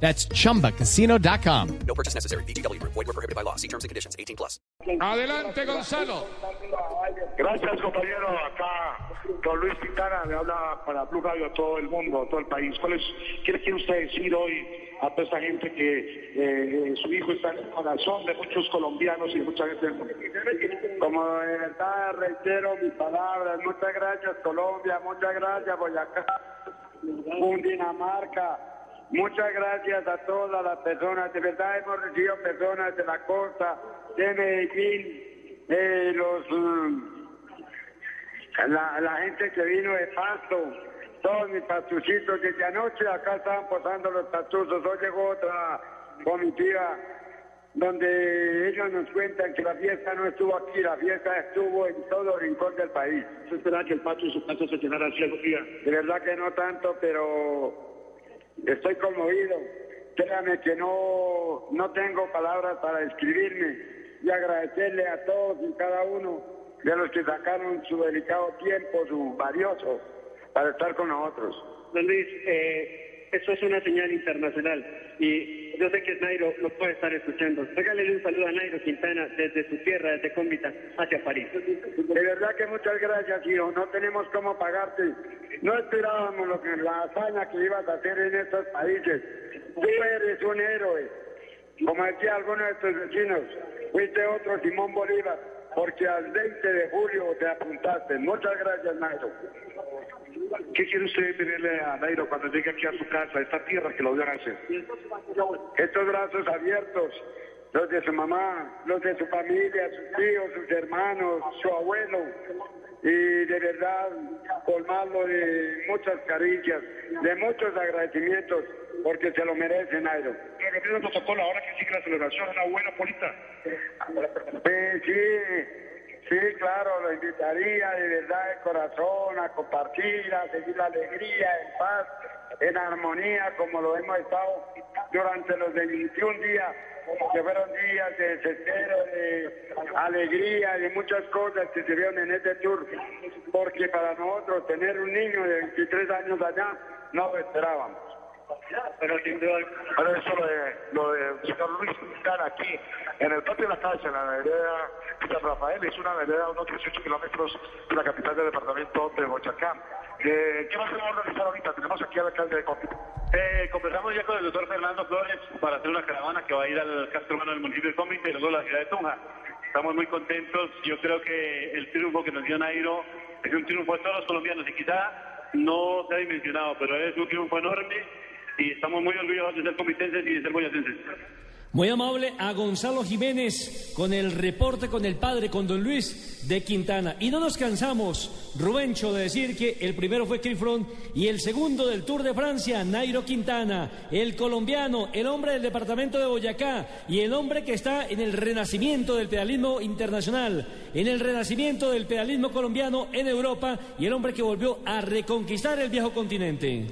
That's chumbacasino.com. No purchase necessary. BGW. Void were prohibited by law. See terms and conditions. 18 plus. Adelante, Gonzalo. Gracias, compañero. Acá, don Luis Quintana le habla para Blue Radio a todo el mundo, a todo el país. ¿Cuál es, ¿Qué le quiere usted decir hoy a toda esta gente que eh, su hijo está en el corazón de muchos colombianos y de mucha gente del mundo? Como de verdad reitero mis palabras. Muchas gracias, Colombia. Muchas gracias, Boyacá. Cundinamarca. Muchas gracias a todas las personas. De verdad hemos recibido personas de la costa, de Medellín, eh, los, mm, la, la gente que vino de Pasto, todos mis pastucitos. Desde anoche acá estaban posando los pastuzos. Hoy llegó otra comitiva donde ellos nos cuentan que la fiesta no estuvo aquí, la fiesta estuvo en todo rincón del país. ¿Se espera que el patio y su casa se llenara así algún día? De verdad que no tanto, pero estoy conmovido. Créame que no, no tengo palabras para describirme y agradecerle a todos y cada uno de los que sacaron su delicado tiempo, su valioso, para estar con nosotros. Don Luis, eh, eso es una señal internacional y yo sé que Nairo lo puede estar escuchando. Regálele un saludo a Nairo Quintana desde su tierra, desde Cómbita, hacia París. De verdad que muchas gracias, hijo. No tenemos cómo pagarte. No esperábamos lo que, la hazaña que ibas a hacer en estos países. Tú eres un héroe. Como decía alguno de tus vecinos, fuiste otro Simón Bolívar, porque al 20 de julio te apuntaste. Muchas gracias, Nairo. ¿Qué quiere usted pedirle a Nairo cuando llegue aquí a su casa, a esta tierra que lo vio nacer? Estos brazos abiertos, los de su mamá, los de su familia, sus tíos, sus hermanos, su abuelo, de verdad colmarlo de muchas caricias, de muchos agradecimientos, porque se lo merece, Nairo. El protocolo, ahora que sigue la celebración, una buena polita. Eh, sí, sí, claro, lo invitaría de verdad de corazón a compartir, a seguir la alegría, en paz, en armonía, como lo hemos estado durante los 21 días, que fueron días de desespero, de alegría, de muchas cosas que se vieron en este tour, porque para nosotros tener un niño de 23 años allá, no lo esperábamos. Pero sin duda, Pero eso lo de, lo de señor Luis Quintana aquí, en el patio de la calle, en la vereda San Rafael, es una vereda a unos 18 kilómetros de la capital del departamento de Boyacá. Eh, ¿Qué más vamos a realizar ahorita? Tenemos aquí al alcalde de Cómpita. Eh, conversamos ya con el doctor Fernando Flores para hacer una caravana que va a ir al Castro Humano del municipio de Cómite y luego a la ciudad de Tunja. Estamos muy contentos. Yo creo que el triunfo que nos dio Nairo es un triunfo de todos los colombianos y quizá no se ha dimensionado, pero es un triunfo enorme y estamos muy orgullosos de ser comitenses y de ser boyacenses. Muy amable a Gonzalo Jiménez con el reporte con el padre, con don Luis de Quintana. Y no nos cansamos, Rubencho, de decir que el primero fue Crifron y el segundo del Tour de Francia, Nairo Quintana, el colombiano, el hombre del departamento de Boyacá y el hombre que está en el renacimiento del pedalismo internacional, en el renacimiento del pedalismo colombiano en Europa y el hombre que volvió a reconquistar el viejo continente.